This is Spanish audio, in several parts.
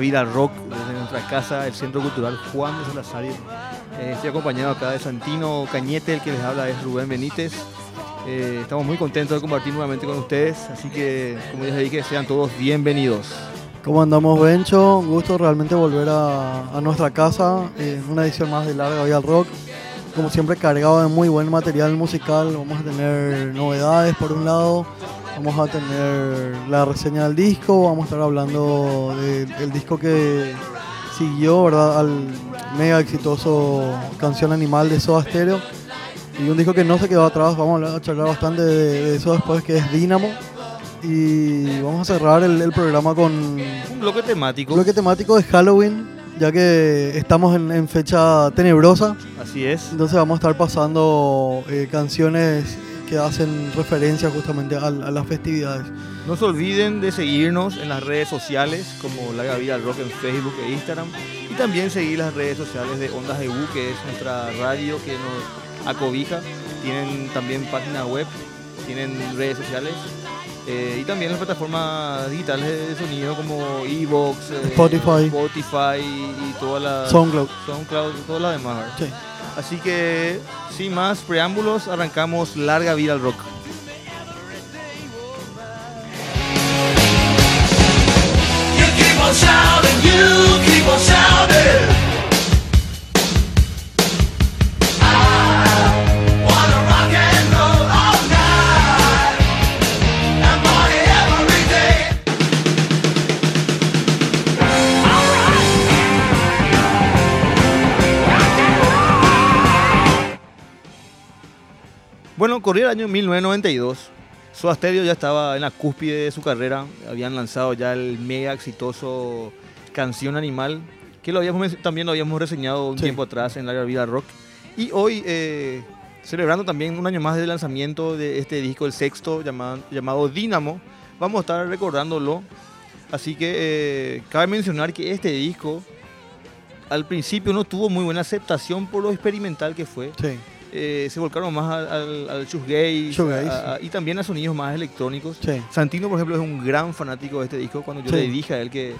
Vida Rock desde nuestra casa, el Centro Cultural Juan de Salazar. Eh, estoy acompañado acá de Santino Cañete, el que les habla es Rubén Benítez. Eh, estamos muy contentos de compartir nuevamente con ustedes, así que como ya les dije, sean todos bienvenidos. ¿Cómo andamos, Bencho? Un gusto realmente volver a, nuestra casa en una edición más de Larga Vida Rock. Como siempre, cargado de muy buen material musical. Vamos a tener novedades por un lado, vamos a tener la reseña del disco, vamos a estar hablando de- del disco que siguió ¿verdad? al mega exitoso Canción Animal de Soda Stereo. Y un disco que no se quedó atrás, vamos a charlar bastante de, de eso después, que es Dynamo. Y vamos a cerrar el, el programa con Un bloque temático, bloque temático de Halloween, ya que estamos en, en fecha tenebrosa. así es. Entonces vamos a estar pasando eh, canciones que hacen referencia justamente al- a, las festividades. No se olviden de seguirnos en las redes sociales como Larga Vida Rock en Facebook e Instagram y también seguir las redes sociales de Ondas EU, que es nuestra radio que nos acobija. Tienen también página web, tienen redes sociales eh, y también las plataformas digitales de sonido como Evox, eh, Spotify. Spotify y, y todas las SoundCloud. SoundCloud y todas las demás. Sí. Así que sin más preámbulos, arrancamos Larga Vida al Rock. Corría el año 1992. Soda Stereo ya estaba en la cúspide de su carrera. Habían lanzado ya el mega exitoso Canción Animal, que lo habíamos, también lo habíamos reseñado un Sí. tiempo atrás en la vida rock. Y hoy, eh, celebrando también un año más del lanzamiento de este disco, el sexto, llamado, llamado Dynamo, vamos a estar recordándolo. Así que eh, cabe mencionar que este disco al principio no tuvo muy buena aceptación por lo experimental que fue Sí. Eh, se volcaron más al, al, shoegaze, Shoegaze, a- y también a sonidos más electrónicos. Sí. Santino, por ejemplo, es un gran fanático de este disco. Cuando yo Sí. le dije a él que,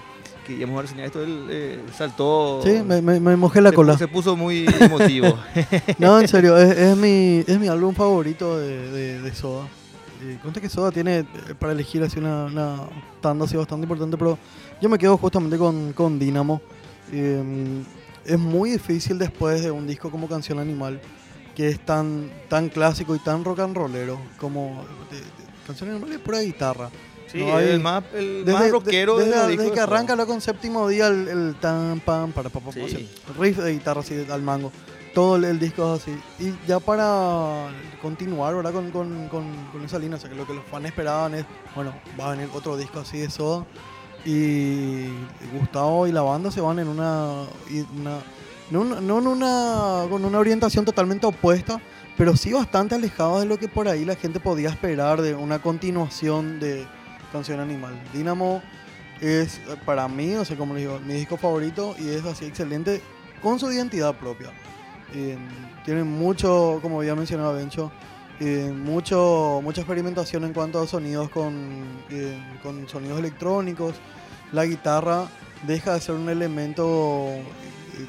que íbamos a reseñar esto, él eh, saltó. Sí, me, me- me mojé la se, cola. se puso muy emotivo. No, en serio, es, es mi, es mi álbum favorito de, de, de Soda. Eh, conste que Soda tiene eh, para elegir así una, una tanda así bastante importante, pero yo me quedo justamente con, con Dynamo. Eh, es muy difícil después de un disco como Canción Animal, que es tan, tan clásico y tan rock and rollero como de- de- Canción Animal es pura guitarra. sí, No hay- el más, el Desde, más rockero de desde, desde que arranca lo con séptimo día el, el tan pam para pa, pa, pa, Sí. así, riff de guitarra así al mango. Todo el, el disco es así. Y ya para continuar ¿verdad? Con, con, con, con esa línea, o sea que lo que los fans esperaban es, bueno, va a venir otro disco así de Soda. Y Gustavo y la banda se van en una no, no con una orientación totalmente opuesta, pero sí bastante alejados de lo que por ahí la gente podía esperar de una continuación de Canción Animal. Dynamo es eh, para mí, o sea, como les digo, mi disco favorito y es así excelente con su identidad propia. Eh, tiene mucho, como había mencionado Bencho, eh, mucho, mucha experimentación en cuanto a sonidos con, eh, con sonidos electrónicos. La guitarra deja de ser un elemento,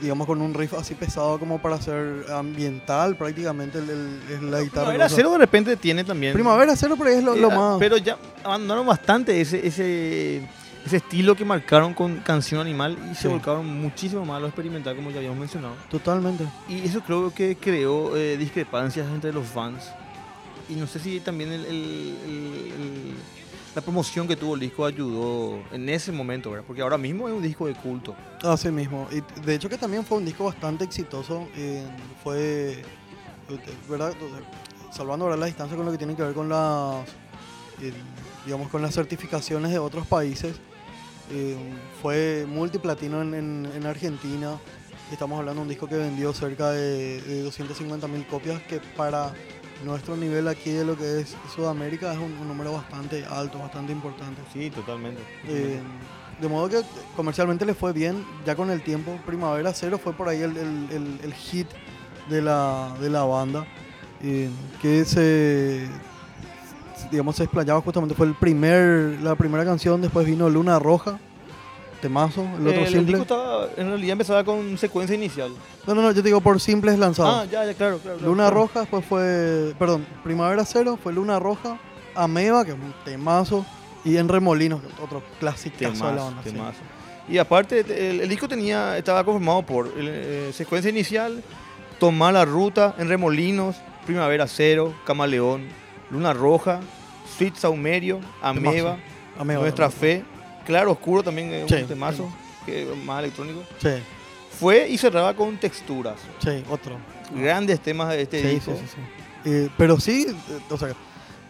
digamos, con un riff así pesado como para ser ambiental prácticamente el- el- la guitarra. Primavera. Cero de repente tiene también. Primavera cero, pero es lo, lo Eh, más... Pero ya abandonaron bastante ese, ese, ese estilo que marcaron con Canción Animal y se Sí. volcaron muchísimo más a lo experimental, como ya habíamos mencionado. Totalmente. Y eso creo que creó eh, discrepancias entre los fans. Y no sé si también el- el- la promoción que tuvo el disco ayudó en ese momento, ¿verdad? Porque ahora mismo es un disco de culto. Así mismo. De hecho que también fue un disco bastante exitoso. fue, ¿verdad? Salvando ¿verdad? la distancia con lo que tiene que ver con las, digamos, con las certificaciones de otros países. eh, fue multiplatino en Argentina. Estamos hablando de un disco que vendió cerca de, de 250 mil copias, que para nuestro nivel aquí de lo que es Sudamérica es un, un número bastante alto, bastante importante. Sí, totalmente. Eh, de modo que comercialmente le fue bien, ya con el tiempo. Primavera Cero fue por ahí el, el- el- el hit de la, de la banda, eh, que se, digamos, se explayaba justamente, fue el primer, la primera canción, después vino Luna Roja, temazo, el otro Eh, el simple. disco estaba, en realidad empezaba con secuencia inicial. No, no, no, yo te digo por simples lanzados. Ah, ya, ya, claro, claro. Luna claro. Roja, después fue, perdón, Primavera Cero, fue Luna Roja, Ameba, que es un temazo, y En Remolinos, otro clásico de la Temazo, sí. temazo. Y aparte, el, el disco tenía, estaba conformado por eh, secuencia inicial, Tomar la Ruta, En Remolinos, Primavera Cero, Camaleón, Luna Roja, Sweet Saumerio, Ameba, Ameba. Nuestra Fe, Claro Oscuro también es Sí, un temazo, que es más electrónico. Sí, Fue y cerraba con texturas. sí, otro. Grandes temas de este Sí, sí, disco. sí, sí. Eh, pero sí, eh, o sea,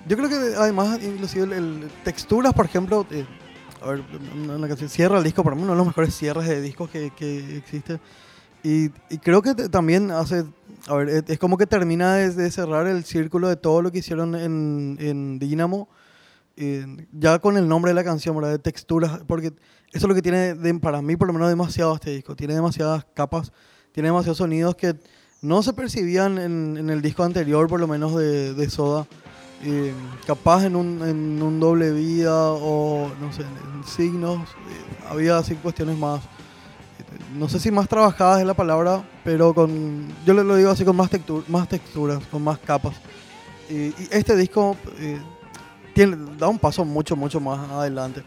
yo creo que además, inclusive, el, el- texturas, por ejemplo, eh, a ver, una, una canción cierra el disco, para mí uno de los mejores cierres de discos que, que existe. Y, y creo que también hace, a ver, es, es como que termina de, de cerrar el círculo de todo lo que hicieron en, en Dynamo, eh, ya con el nombre de la canción, ¿verdad? De texturas, porque eso es lo que tiene, de- para mí por lo menos, demasiado este disco. Tiene demasiadas capas, tiene demasiados sonidos que no se percibían en, en el disco anterior, por lo menos de, de Soda. Eh, capaz en un, en un doble vida o no sé, en signos, eh, había así cuestiones más, eh, no sé si más trabajadas es la palabra, pero con, yo lo digo así con más, más texturas, con más capas. Y este disco eh, tiene, da un paso mucho, mucho más adelante.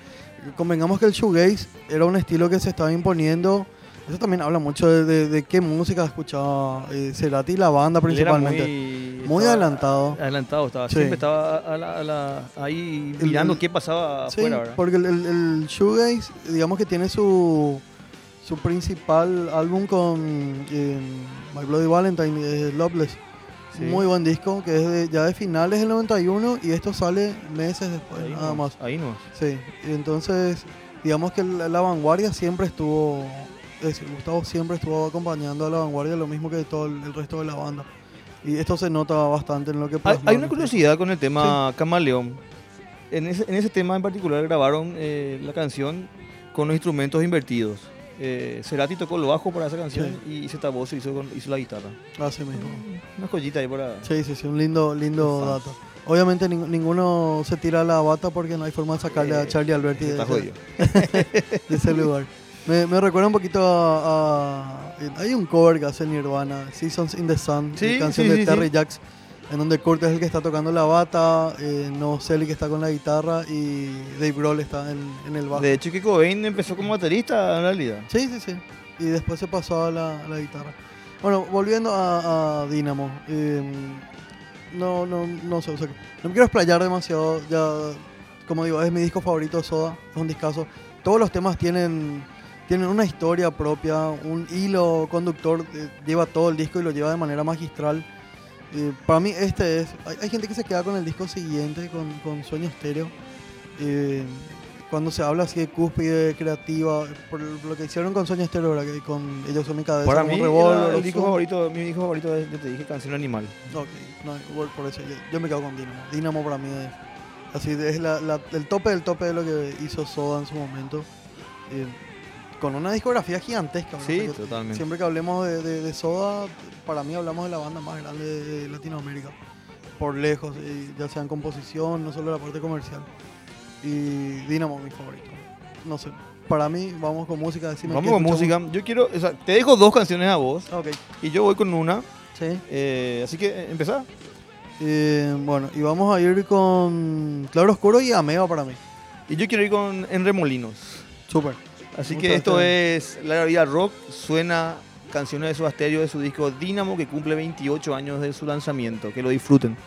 Convengamos que el shoegaze era un estilo que se estaba imponiendo. Eso también habla mucho de, de- de qué música escuchaba eh, Cerati y la banda principalmente. muy, adelantado. Adelantado estaba. Sí. Siempre estaba a la- a la- ahí El- mirando el- qué pasaba Sí, afuera, ¿verdad? porque el, el, el shoegaze, digamos que tiene su, su principal álbum con eh, My Bloody Valentine, eh, Loveless. Sí. Muy buen disco, que es de- ya de finales del 91 y esto sale meses después, Ahí nada no, más. Ahí no. Sí, y entonces digamos que la, la vanguardia siempre estuvo, es decir, Gustavo siempre estuvo acompañando a la vanguardia, lo mismo que todo el, el resto de la banda. Y esto se nota bastante en lo que plasmaron. hay una curiosidad con el tema Camaleón. En ese, en ese tema en particular grabaron eh, la canción con los instrumentos invertidos. Eh, Cerati tocó lo bajo para esa canción y Zeta Voz hizo, con- hizo la guitarra. Así mismo. Una joyita ahí para... Sí, sí, sí, un lindo, lindo dato. Obviamente ning- ninguno se tira la bata porque no hay forma de sacarle a Eh, Charlie Alberti de, ese- de ese lugar. Me, me recuerda un poquito a, a- Hay un cover que hace Nirvana, Seasons in the Sun, Sí, canción sí, de sí, Terry sí. Jacks, en donde Kurt es el que está tocando la bata, eh, No Selly que está con la guitarra y Dave Grohl está en, en el bajo. De hecho, que Cobain empezó como baterista en realidad. Sí, sí, sí. Y después se pasó a la, a la guitarra. Bueno, volviendo a, a Dynamo. eh, no, no, no sé, o sea, no me quiero explayar demasiado. Ya, como digo, es mi disco favorito de Soda. Es un discazo. Todos los temas tienen, tienen una historia propia, un hilo conductor. eh, lleva todo el disco y lo lleva de manera magistral. Eh, para mí este es... Hay, hay gente que se queda con el disco siguiente, con, con Sueño Estéreo. Eh, cuando se habla así de cúspide creativa, por lo que hicieron con Sueño Estéreo, ¿verdad? Que con ellos son mi cabeza, Para mí, Revolver, el disco favorito, mi disco favorito es, te dije, Canción Animal. Ok, no, por eso yo, yo me quedo con Dynamo. Dynamo para mí es así, es la, la- el tope del tope de lo que hizo Soda en su momento. Eh, con una discografía gigantesca. ¿verdad? Sí, O sea, que totalmente. Siempre que hablemos de, de- de Soda, para mí hablamos de la banda más grande de Latinoamérica. Por lejos, y ya sea en composición, no solo la parte comercial. Y Dynamo mi favorito. No sé, para mí vamos con música. decime Vamos con música. Yo quiero, o sea, te dejo dos canciones a vos Ah, Ok, y yo voy con una. sí. eh, así que eh, empezá. Eh, bueno, y vamos a ir con Claro Oscuro y Ameba para mí. Y yo quiero ir con En Remolinos. Súper. Así que esto es La Vida Rock. Suena canciones de su Stereo de su disco Dynamo que cumple 28 años de su lanzamiento. Que lo disfruten.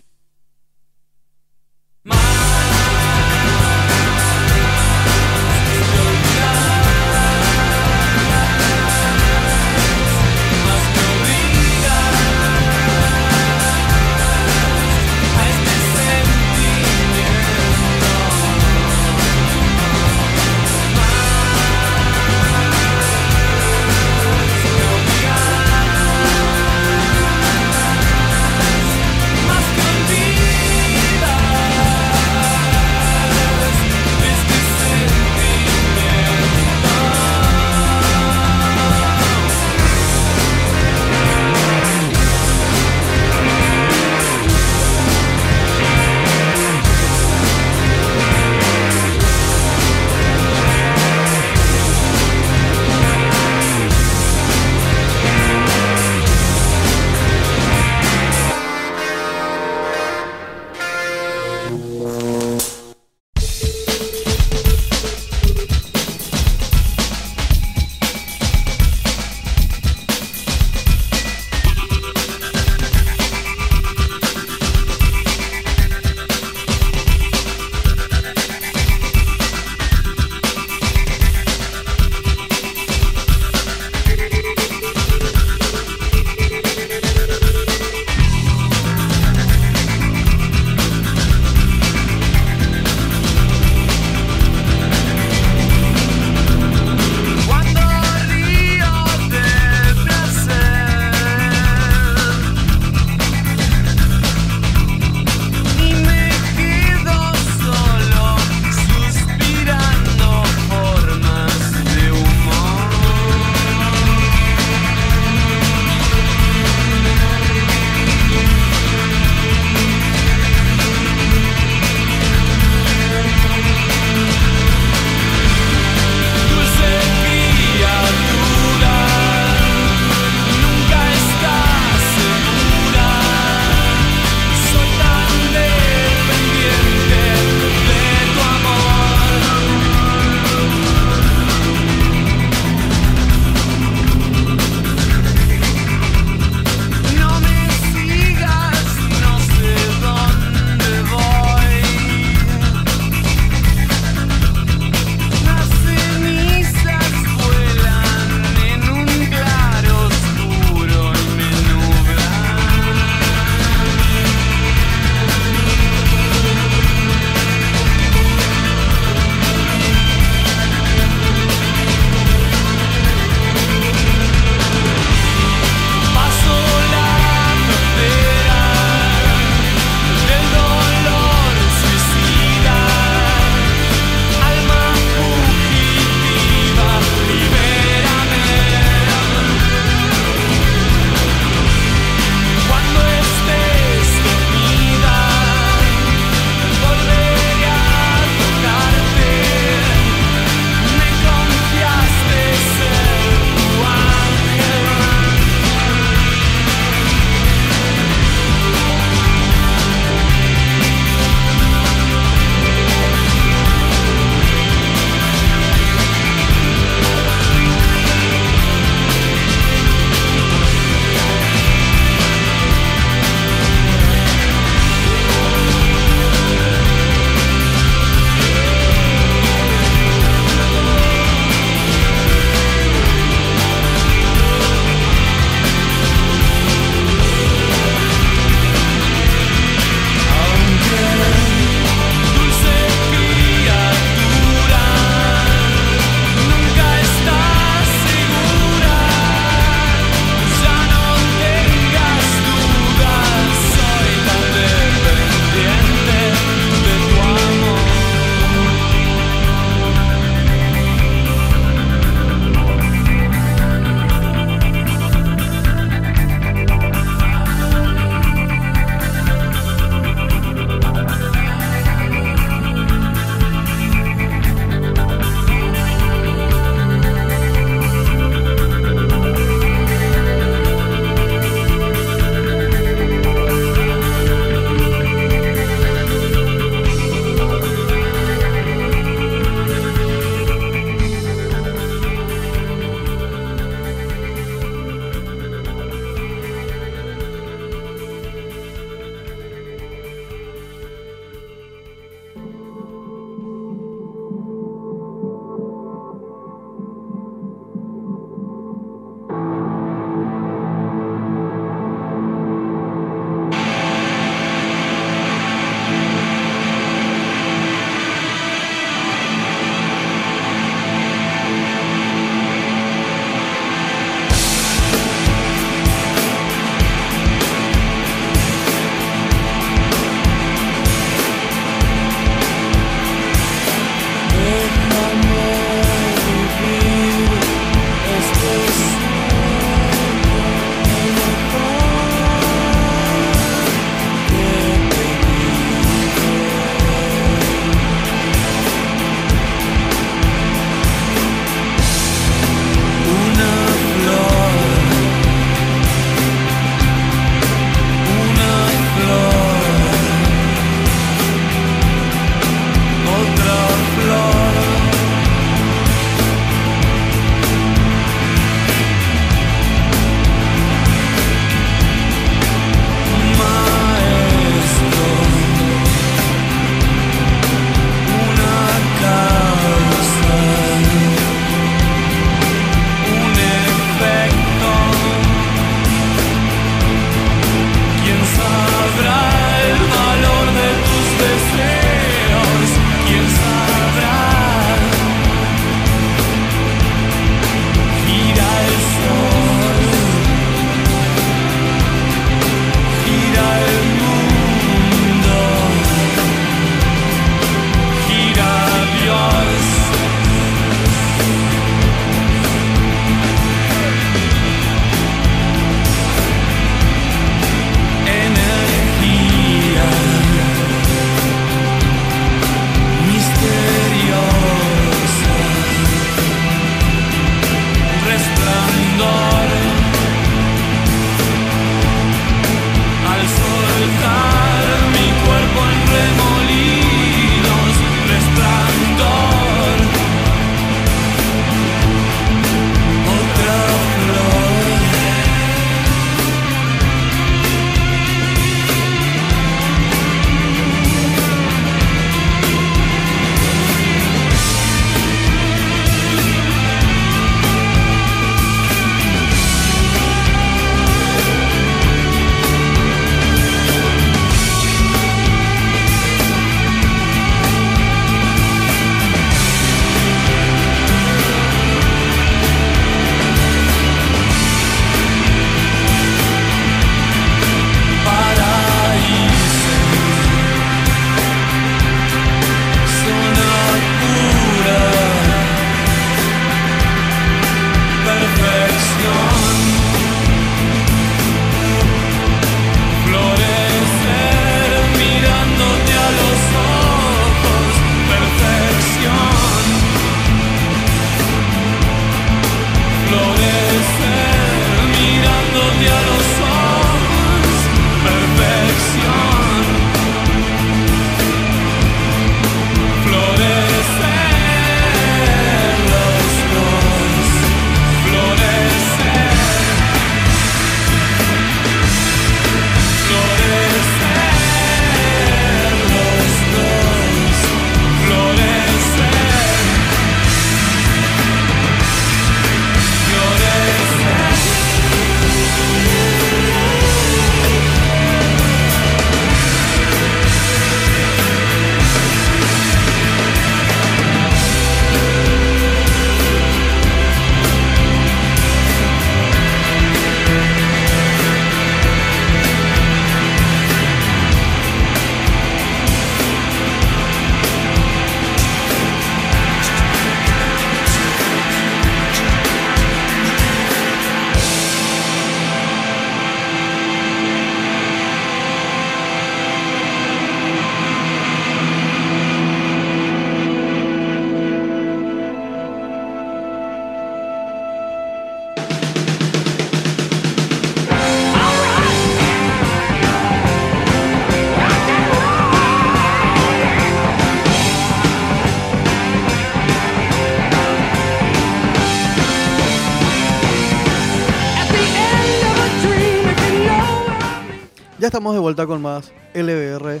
Estamos de vuelta con más LBR.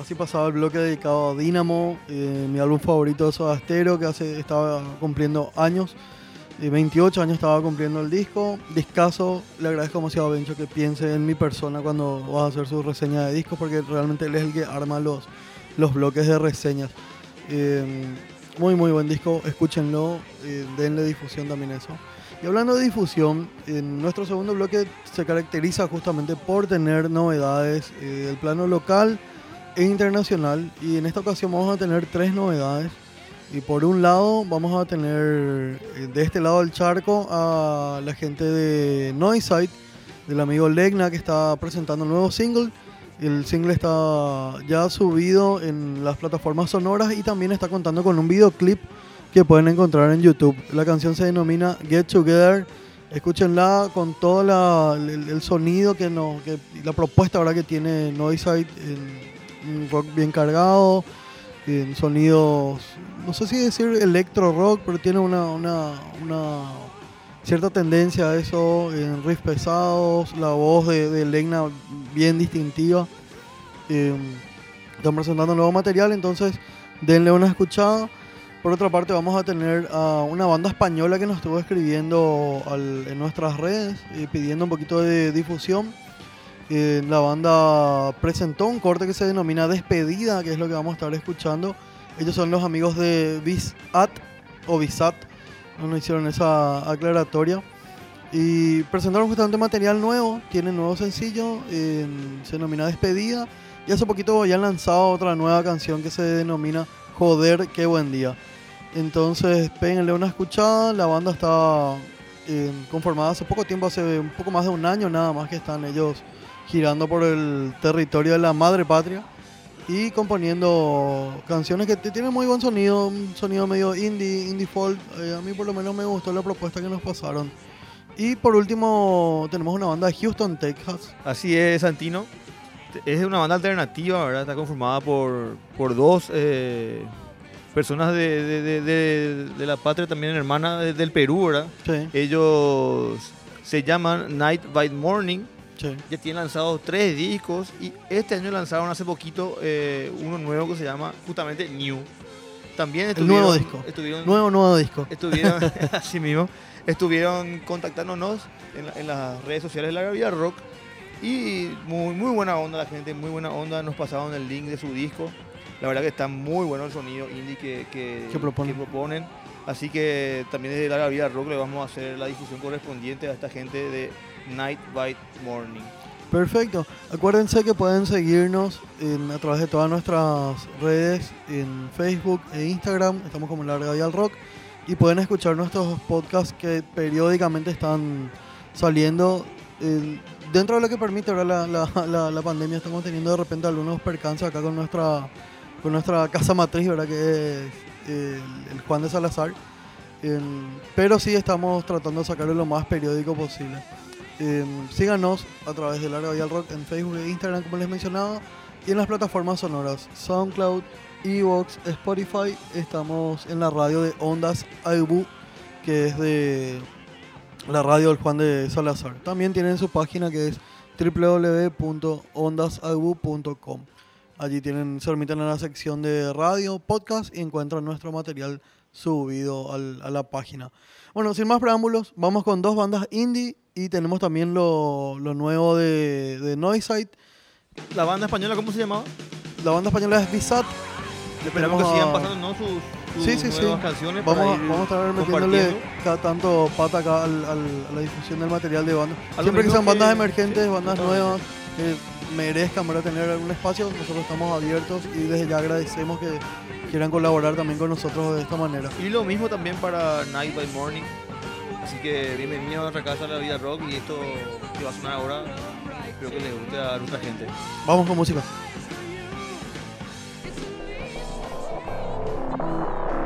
Así pasaba el bloque dedicado a Dynamo, eh, mi álbum favorito de Soda que hace, estaba cumpliendo años. eh, 28 años estaba cumpliendo el disco. Discaso, le agradezco demasiado a Bencho que piense en mi persona cuando vas a hacer su reseña de discos, porque realmente él es el que arma los, los bloques de reseñas. Eh, muy, muy buen disco, escúchenlo, eh, denle difusión también eso. Y hablando de difusión, en nuestro segundo bloque se caracteriza justamente por tener novedades eh, del plano local e internacional. Y en esta ocasión vamos a tener tres novedades. Y por un lado vamos a tener eh, de este lado del charco a la gente de Noisite, del amigo Legna que está presentando un nuevo single. El single está ya subido en las plataformas sonoras y también está contando con un videoclip que pueden encontrar en YouTube. La canción se denomina Get Together. Escúchenla con todo la- el, sonido que, no, que la propuesta ahora que tiene Noisite, un rock bien cargado, en sonidos, no sé si decir electro rock, pero tiene una, una, una cierta tendencia a eso, en riffs pesados, la voz de, de Legna bien distintiva. Eh, están presentando nuevo material, entonces denle una escuchada. Por otra parte, vamos a tener a una banda española que nos estuvo escribiendo al- en nuestras redes y pidiendo un poquito de difusión. Eh, la banda presentó un corte que se denomina Despedida, que es lo que vamos a estar escuchando. Ellos son los amigos de Visat o Visat, no nos hicieron esa aclaratoria. Y presentaron justamente material nuevo, tienen nuevo sencillo, eh, se denomina Despedida. Y hace poquito ya han lanzado otra nueva canción que se denomina Joder, qué buen día. Entonces, péguenle una escuchada. La banda está eh, conformada hace poco tiempo, hace un poco más de un año nada más que están ellos girando por el territorio de la madre patria y componiendo canciones que tienen muy buen sonido, un sonido medio indie, indie folk. Eh, a mí por lo menos me gustó la propuesta que nos pasaron. Y por último tenemos una banda de Houston, Texas. Así es, Santino. Es una banda alternativa, ¿verdad? Está conformada por, por dos eh, personas de, de- de- de- de la patria también hermana de- del Perú, ¿verdad? Sí, Ellos se llaman Night by Morning. sí. Ya tienen lanzados tres discos y este año lanzaron hace poquito eh, uno nuevo que se llama justamente New. También El nuevo estuvieron- disco. Estuvieron, Nuevo, nuevo disco. estuvieron así mismo, estuvieron contactándonos en, la- en las redes sociales de la Gravilla Rock y muy, muy buena onda la gente, muy buena onda, nos pasaron el link de su disco. La verdad que está muy bueno el sonido indie que, que, Que proponen. que proponen. Así que también desde la Gravilla Rock le vamos a hacer la difusión correspondiente a esta gente de Night by Morning. Perfecto. Acuérdense que pueden seguirnos en- a través de todas nuestras redes en Facebook e Instagram. Estamos como Larga Dial Rock. Y pueden escuchar nuestros podcasts que periódicamente están saliendo. Dentro de lo que permite ahora la, la- la- pandemia, estamos teniendo de repente algunos percances acá con nuestra, con nuestra casa matriz, ¿verdad? Que es eh, el, Juan de Salazar. Pero sí estamos tratando de sacarlo lo más periódico posible. Eh, síganos a través de Larga Vial Rock en Facebook e Instagram, como les mencionaba, y en las plataformas sonoras SoundCloud, Evox, Spotify. Estamos en la radio de Ondas Aibu, que es de la radio del Juan de Salazar. También tienen su página que es www.ondasaibu.com. Allí tienen, se remiten a la sección de radio, podcast y encuentran nuestro material subido al- a la página. Bueno, sin más preámbulos, vamos con dos bandas indie y tenemos también lo, lo nuevo de, de Noisite. La banda española, ¿cómo se llamaba? La banda española es Bizat. Esperamos que sigan pasando ¿no? sus Sí, sí, sí. canciones para Vamos, vamos a estar metiéndole cada tanto pata acá al- al- a la difusión del material de bandas. Siempre que sean bandas que- emergentes, sí, bandas nuevas, que merezcan ¿verdad? tener algún espacio, nosotros estamos abiertos y desde ya agradecemos que quieran colaborar también con nosotros de esta manera. Y lo mismo también para Night by Morning. Así que bienvenidos a nuestra casa La Vida Rock y esto que va a sonar ahora espero que les guste a nuestra gente. Vamos con música. Thank you.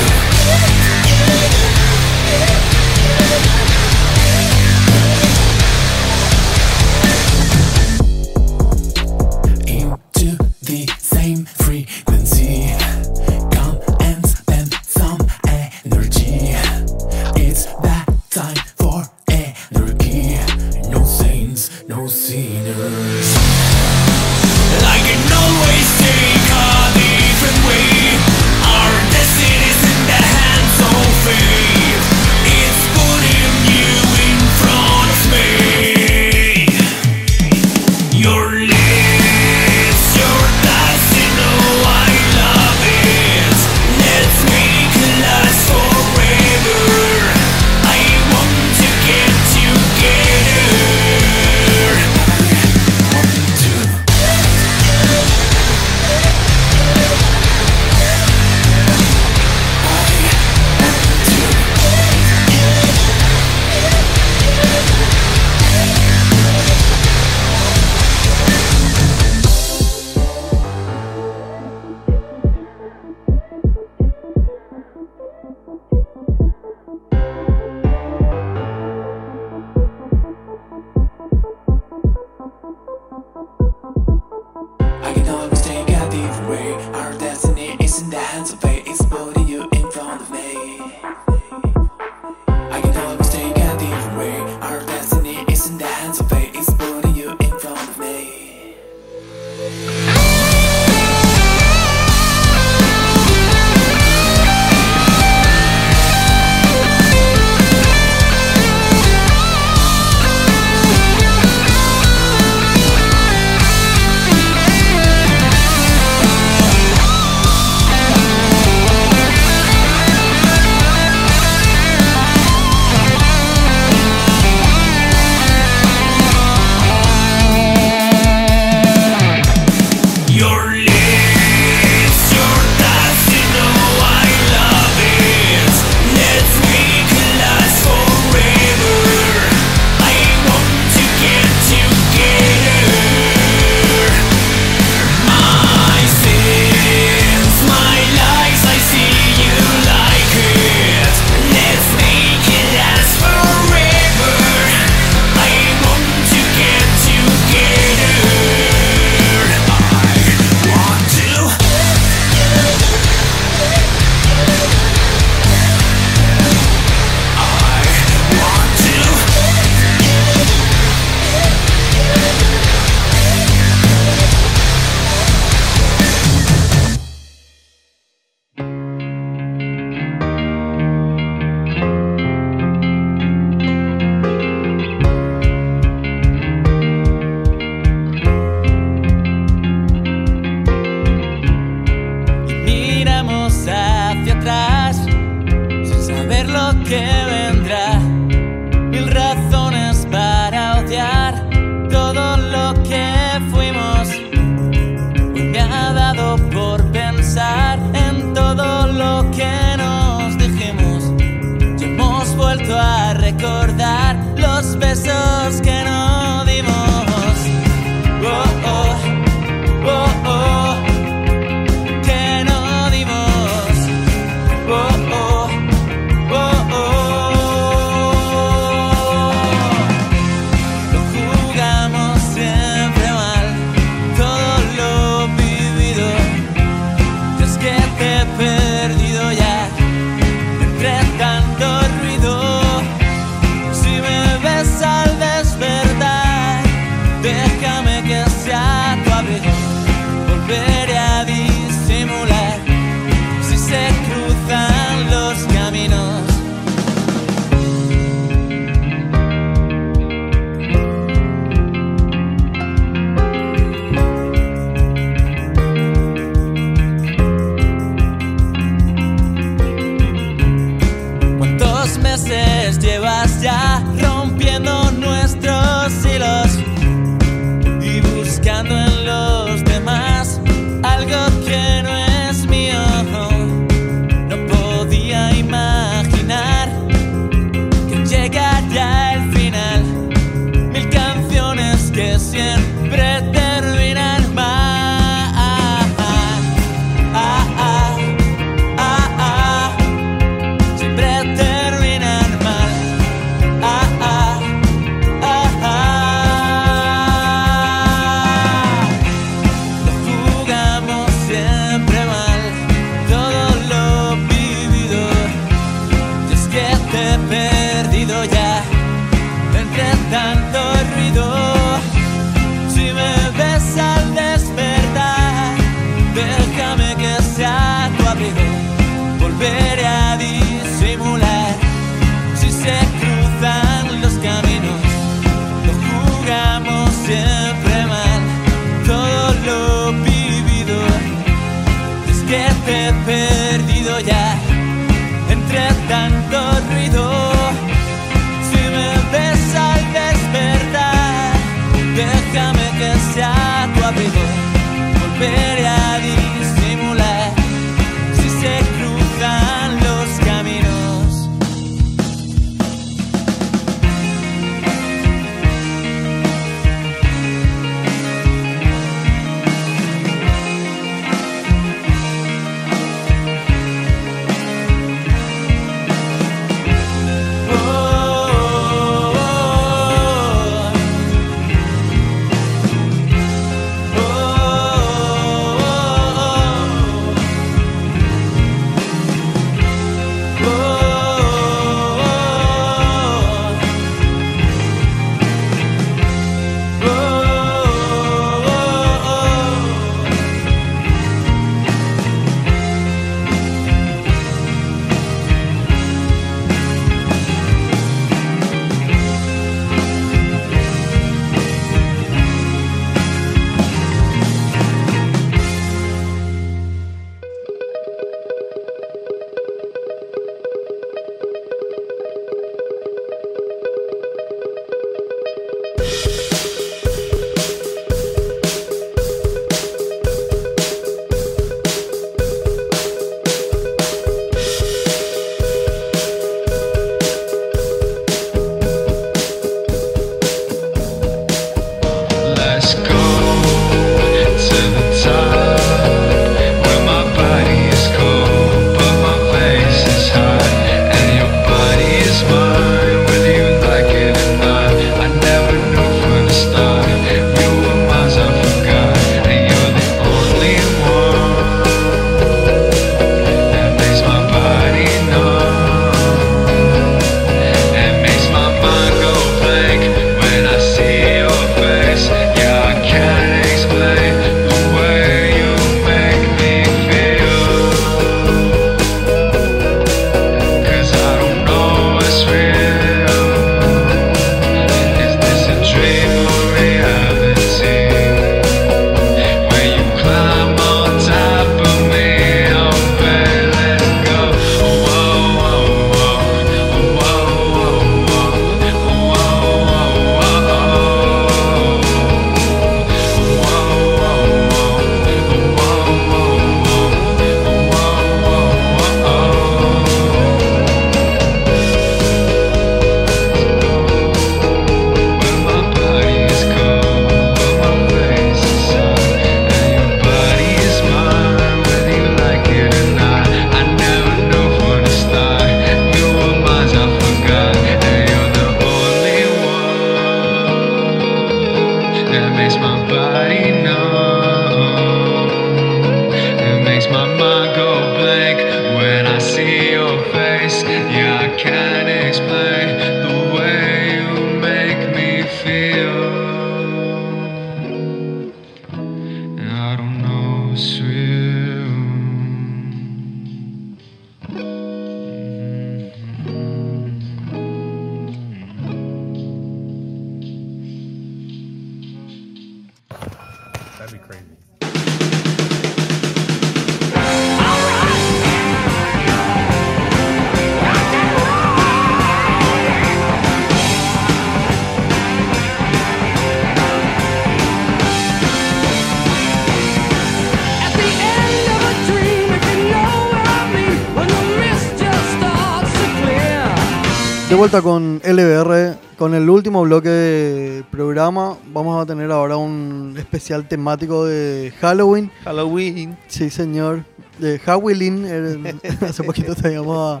Vuelta con LBR, con el último bloque de programa, vamos a tener ahora un especial temático de Halloween. Halloween. Sí, señor. De Halloween. Hace poquito teníamos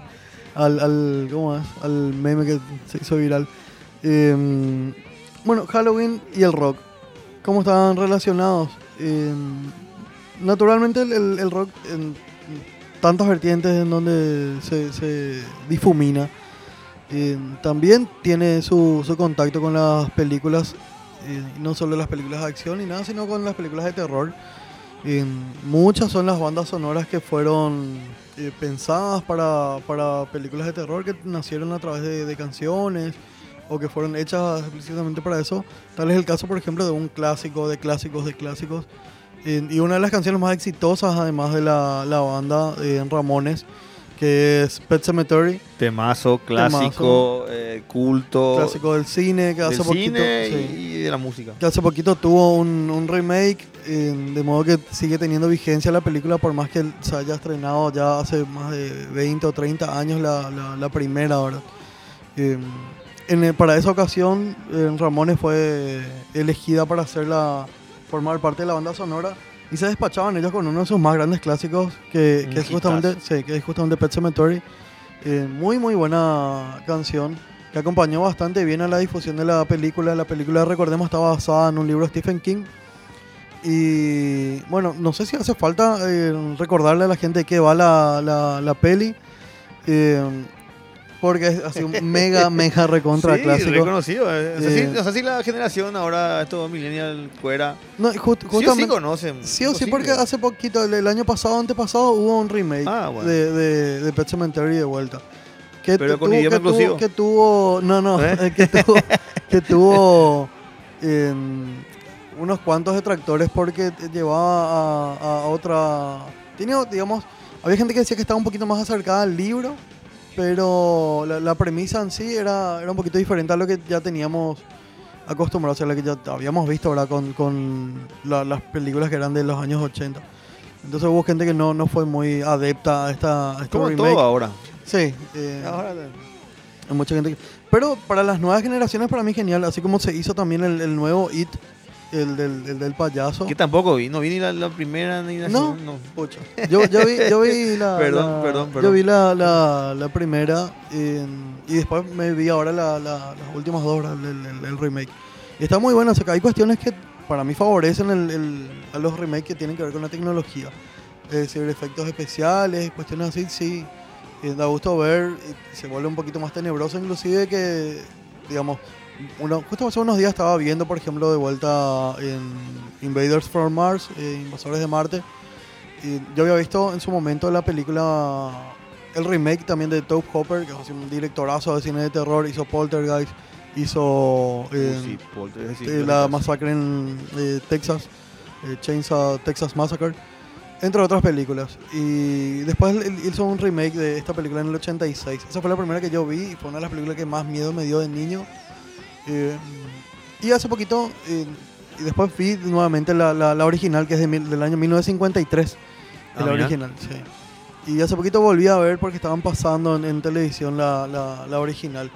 al, al, ¿cómo es? al meme que se hizo viral. Em, bueno, Halloween y el rock. ¿Cómo están relacionados? Em, naturalmente el, el- el rock en tantas vertientes en donde se, se difumina. Em, también tiene su, su contacto con las películas, eh, no solo las películas de acción y nada, sino con las películas de terror. Eh, muchas son las bandas sonoras que fueron eh, pensadas para, para películas de terror que nacieron a través de, de canciones o que fueron hechas explícitamente para eso. Tal es el caso, por ejemplo, de un clásico, de clásicos, de clásicos. Eh, y una de las canciones más exitosas, además de la, la banda eh, Ramones, que es Pet Cemetery, Temazo, clásico, eh, culto. clásico del cine, que del hace poquito... cine sí. y de la música. que hace poquito tuvo un, un remake, eh, de modo que sigue teniendo vigencia la película, por más que se haya estrenado ya hace más de 20 o 30 años la, la- la primera, ¿verdad? Eh, en para esa ocasión, eh, Ramones fue elegida para hacer la, formar parte de la banda sonora y se despachaban ellos con uno de sus más grandes clásicos, que, es, justamente, sí, que es justamente Pet Cemetery. Eh, muy, muy buena canción que acompañó bastante bien a la difusión de la película. La película, recordemos, está basada en un libro de Stephen King. Y bueno, no sé si hace falta eh, recordarle a la gente que va la, la, la peli. eh, porque es así un mega, mega recontra sí, clásico. reconocido. eh. Eh, no sé si la generación ahora, estos millennial fuera, No, y ju- sí o sí conocen. Sí o sí, porque hace poquito, el, el año pasado, antepasado, hubo un remake Ah, bueno. de, de, de Pet Cemetery de vuelta. Que Pero con tuvo, idioma que tuvo, que tuvo, no, no, ¿Eh? que tuvo, que tuvo em, unos cuantos detractores porque llevaba a, a otra, tenía, digamos, había gente que decía que estaba un poquito más acercada al libro, pero la, la premisa en sí era, era un poquito diferente a lo que ya teníamos acostumbrados, o sea, lo que ya habíamos visto ahora con, con la- las películas que eran de los años 80. Entonces hubo gente que no, no fue muy adepta a esta, a este Como remake. todo ahora. Sí, eh, Ahora, hay mucha gente que- Pero para las nuevas generaciones para mí genial, así como se hizo también el, el nuevo It, el del, el del payaso. Que tampoco vi, no vi ni la, la primera ni la No. segunda. No. Pucha. Yo, yo vi, yo vi la, Perdón, la- perdón, Yo perdón. vi la, la, la primera y después me vi ahora la- la- las últimas dos, el, el- el- el remake. Y está muy bueno, o sea, que hay cuestiones que para mí favorecen el- el- a los remakes que tienen que ver con la tecnología. Es decir, efectos especiales, cuestiones así, sí. eh, da gusto ver, se vuelve un poquito más tenebroso inclusive que, digamos, uno, justo hace unos días estaba viendo, por ejemplo, de vuelta en Invaders from Mars, eh, Invasores de Marte, y yo había visto en su momento la película, el remake también de Tobe Hopper, que es un directorazo de cine de terror, hizo Poltergeist, hizo eh, Uh, sí, Poltergeist, sí, eh, lo la masacre en eh, Texas, eh, Chainsaw Texas Massacre, entre otras películas. Y después hizo un remake de esta película en el 86. Esa fue la primera que yo vi y fue una de las películas que más miedo me dio de niño. Eh, y hace poquito, eh, y después vi nuevamente la, la- la original, que es de mil- del año 1953. Ah, la mira. original, sí. Y hace poquito volví a ver porque estaban pasando en, en televisión la, la- original.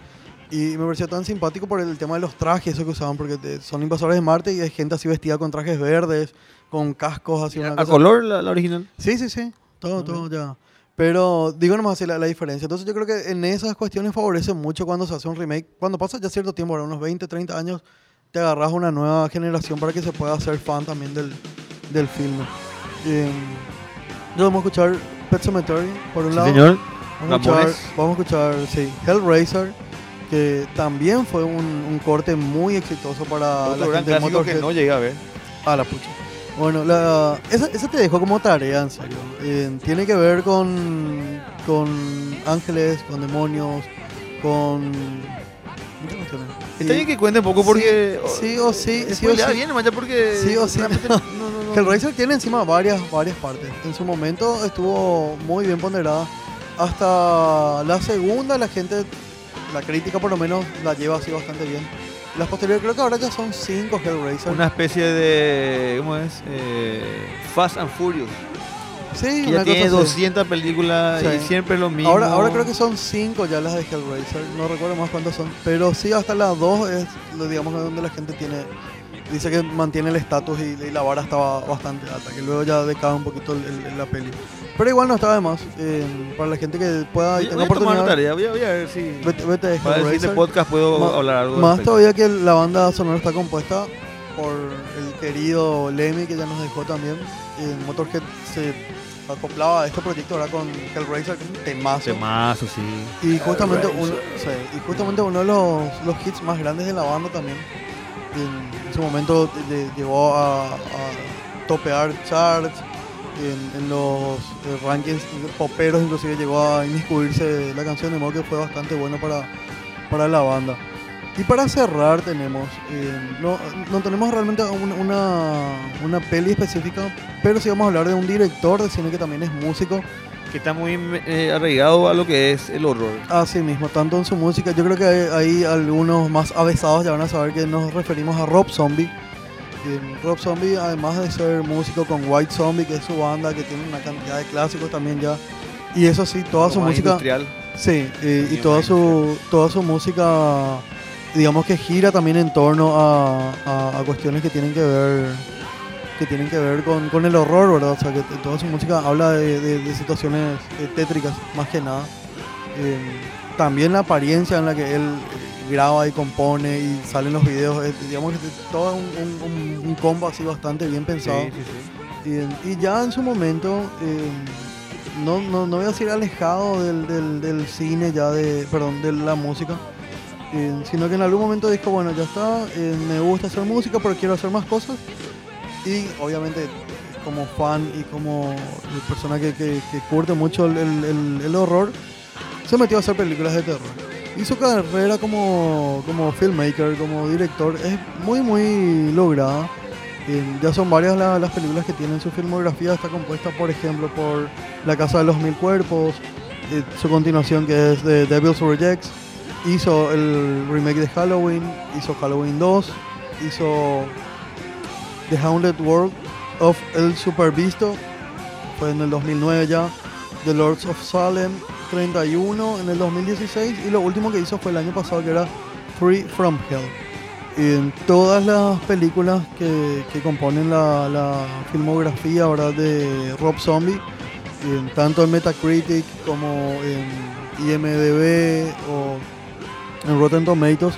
Y me pareció tan simpático por el tema de los trajes, eso que usaban, porque te- son invasores de Marte y hay gente así vestida con trajes verdes, con cascos, así. una ¿A cosa- color la, original? Sí, sí, sí. Todo, Ok. todo ya. Pero digo nomás así la, la diferencia. Entonces yo creo que en esas cuestiones favorece mucho cuando se hace un remake. Cuando pasa ya cierto tiempo, ahora unos 20, 30 años, te agarras una nueva generación para que se pueda hacer fan también del, del filme. Eh, yo vamos a escuchar Pet Cemetery, por un Sí, lado. señor. Vamos a, escuchar, vamos a escuchar, sí, Hellraiser, que también fue un, un corte muy exitoso para Otro la gran gente de que no llegué a ver. Ah, la pucha. Bueno, la, esa, esa te dejo como tarea, en serio. Eh, tiene que ver con, con ángeles, con demonios, con... cuestiones. Está bien que cuente un poco porque... Sí o sí, sí o sí. bien, nomás ya porque... Sí o sí. no, no, no. Hellraiser tiene encima varias, varias partes. En su momento estuvo muy bien ponderada. Hasta la segunda la gente, la crítica por lo menos, la lleva así bastante bien. Las posteriores creo que ahora ya son cinco Hellraiser. Una especie de... ¿Cómo es? Eh, Fast and Furious. sí, Que una ya tiene cosa así. 200 películas y Sí. siempre lo mismo. Ahora, ahora creo que son cinco ya las de Hellraiser, no recuerdo más cuántas son, pero sí hasta las dos es, lo digamos, donde la gente tiene, dice que mantiene el estatus y, y la vara estaba bastante alta, que luego ya decae un poquito el- el- la peli. Pero igual no está de más, eh, para la gente que pueda y Voy, tenga voy a tomar la oportunidad, tarea, voy a, voy a ver si... vete, vete de Para el siguiente Hellraiser. podcast puedo Ma- hablar algo. al Más respecto. todavía que la banda sonora está compuesta por el querido Lemmy, que ya nos dejó también. En Motorhead se acoplaba a este proyecto ahora con Hellraiser, que es un temazo. Temazo, sí. Y justamente, uno, sí, y justamente uno de los, los hits más grandes de la banda también. En, en su momento de- llegó a, a topear charts, en, en los eh, rankings poperos inclusive llegó a inmiscuirse la canción de modo que fue bastante bueno para, para la banda. Y para cerrar tenemos, eh, no, no tenemos realmente un- una, una peli específica, pero sí vamos a hablar de un director de cine que también es músico. Que está muy eh, arraigado a lo que es el horror. Así mismo, tanto en su música, yo creo que hay, hay algunos más avesados ya van a saber que nos referimos a Rob Zombie. Rob Zombie, además de ser músico con White Zombie, que es su banda, que tiene una cantidad de clásicos también ya. Y eso sí, toda su Como más música... industrial. Sí, eh, y toda su, toda su música, digamos que gira también en torno a, a- a cuestiones que tienen que ver que tienen que ver con, con el horror, ¿verdad? O sea, que toda su música habla de, de- de situaciones eh, tétricas, más que nada. Eh, también la apariencia en la que él graba y compone y salen los videos, digamos que todo un, un- un- un combo así bastante bien pensado. sí, sí. Y, y ya en su momento, eh, no, no, no voy a decir alejado del, del, del cine, ya de, perdón, de la música, eh, sino que en algún momento dijo, bueno, ya está, eh, me gusta hacer música, pero quiero hacer más cosas. Y obviamente como fan y como persona que, que, que curte mucho el- el horror, se metió a hacer películas de terror. Y su carrera como, como filmmaker, como director, es muy, muy lograda. Eh, ya son varias la- las películas que tienen su filmografía. Está compuesta, por ejemplo, por La Casa de los Mil Cuerpos, eh, su continuación que es The Devil's Rejects. Hizo el remake de Halloween, hizo Halloween 2, hizo The Haunted World of El Supervisto, fue en el 2009 ya. The Lords of Salem 31 en el 2016 y lo último que hizo fue el año pasado que era Free from Hell. en todas las películas que, que componen la, la filmografía ¿verdad? de Rob Zombie, en- tanto en Metacritic como en IMDb o en Rotten Tomatoes,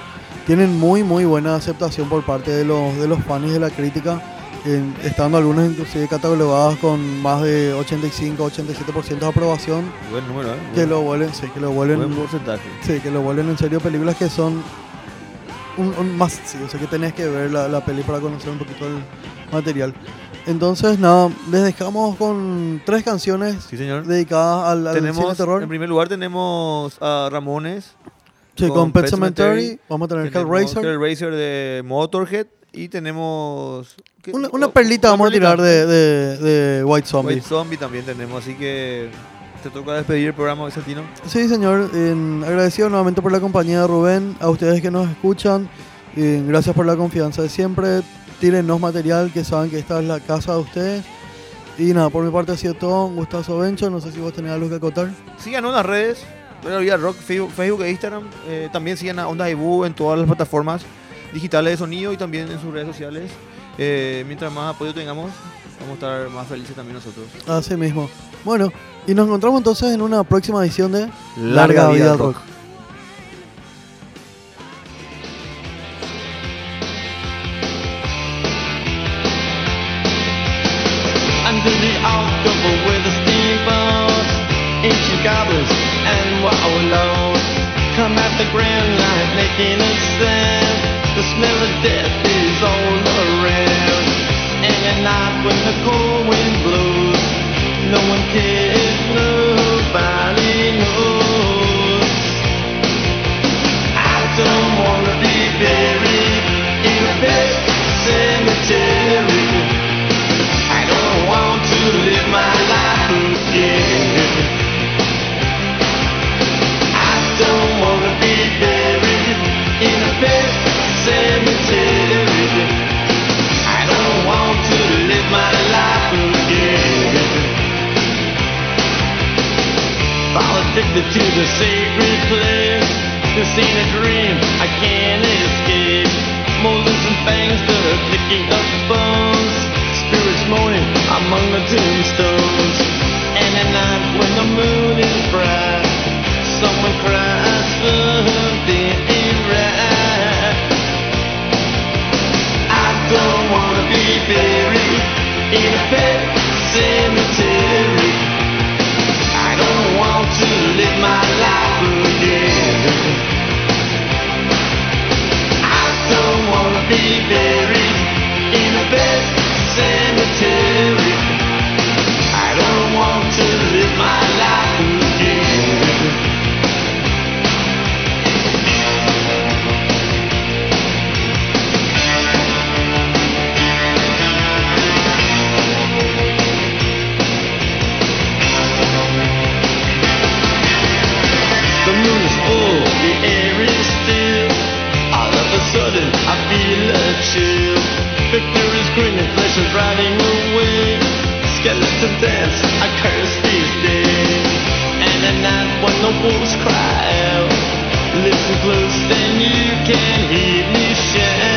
tienen muy muy buena aceptación por parte de los, de los fans de la crítica, en- estando algunas inclusive catalogadas con más de 85-87% de aprobación, Buen número, ¿eh? que lo vuelven, sí, que lo vuelven Buen porcentaje. Sí, que lo vuelven en serio películas que son un, un más, sí, o sea que tenés que ver la, la peli para conocer un poquito el material. Entonces, nada, les dejamos con tres canciones Sí, señor. dedicadas al, al cine tenemos, en terror. primer lugar tenemos a Ramones. Sí, con, con Pet Cemetery, vamos a tener Hellraiser. Hellraiser de Motorhead. Y tenemos... ¿qué? Una, una Oh, perlita una vamos a perlita. tirar de, de, de White Zombie. White Zombie también tenemos, así que te toca despedir el programa, Vicentino. Sí, señor. agradecido nuevamente por la compañía de Rubén, a ustedes que nos escuchan. gracias por la confianza de siempre. Tírennos material, que saben que esta es la casa de ustedes. Y nada, por mi parte ha sido todo. Un gustazo, Bencho. No sé si vos tenés algo que acotar. Síganos en las redes, Rock, Facebook, Facebook e Instagram. Eh, también sigan a Onda Ibu en todas las plataformas digitales de sonido y también en sus redes sociales. Eh, mientras más apoyo tengamos, vamos a estar más felices también nosotros. Así mismo. Bueno, y nos encontramos entonces en una próxima edición de Larga vida al rock. under no to the sacred place. This ain't a dream, mission.